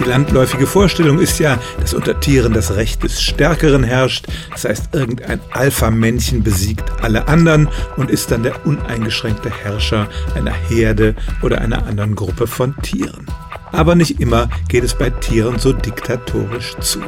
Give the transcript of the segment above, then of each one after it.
Die landläufige Vorstellung ist ja, dass unter Tieren das Recht des Stärkeren herrscht. Das heißt, irgendein Alpha-Männchen besiegt alle anderen und ist dann der uneingeschränkte Herrscher einer Herde oder einer anderen Gruppe von Tieren. Aber nicht immer geht es bei Tieren so diktatorisch zu.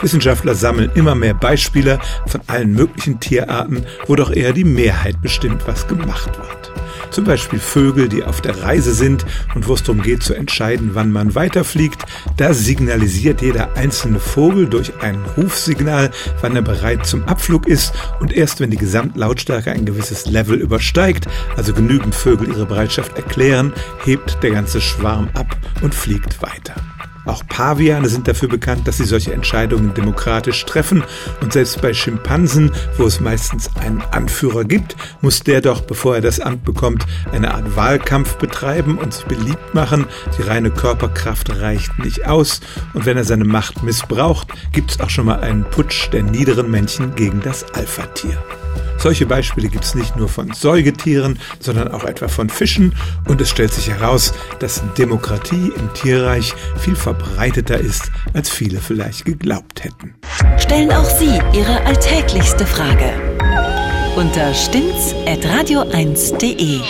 Wissenschaftler sammeln immer mehr Beispiele von allen möglichen Tierarten, wo doch eher die Mehrheit bestimmt, was gemacht wird. Zum Beispiel Vögel, die auf der Reise sind und wo es darum geht zu entscheiden, wann man weiterfliegt. Da signalisiert jeder einzelne Vogel durch ein Rufsignal, wann er bereit zum Abflug ist und erst wenn die Gesamtlautstärke ein gewisses Level übersteigt, also genügend Vögel ihre Bereitschaft erklären, hebt der ganze Schwarm ab und fliegt weiter. Auch Paviane sind dafür bekannt, dass sie solche Entscheidungen demokratisch treffen. Und selbst bei Schimpansen, wo es meistens einen Anführer gibt, muss der doch, bevor er das Amt bekommt, eine Art Wahlkampf betreiben und sich beliebt machen. Die reine Körperkraft reicht nicht aus. Und wenn er seine Macht missbraucht, gibt es auch schon mal einen Putsch der niederen Männchen gegen das Alpha-Tier. Solche Beispiele gibt es nicht nur von Säugetieren, sondern auch etwa von Fischen. Und es stellt sich heraus, dass Demokratie im Tierreich viel verbreiteter ist, als viele vielleicht geglaubt hätten. Stellen auch Sie Ihre alltäglichste Frage unter stimmtz.radio1.de.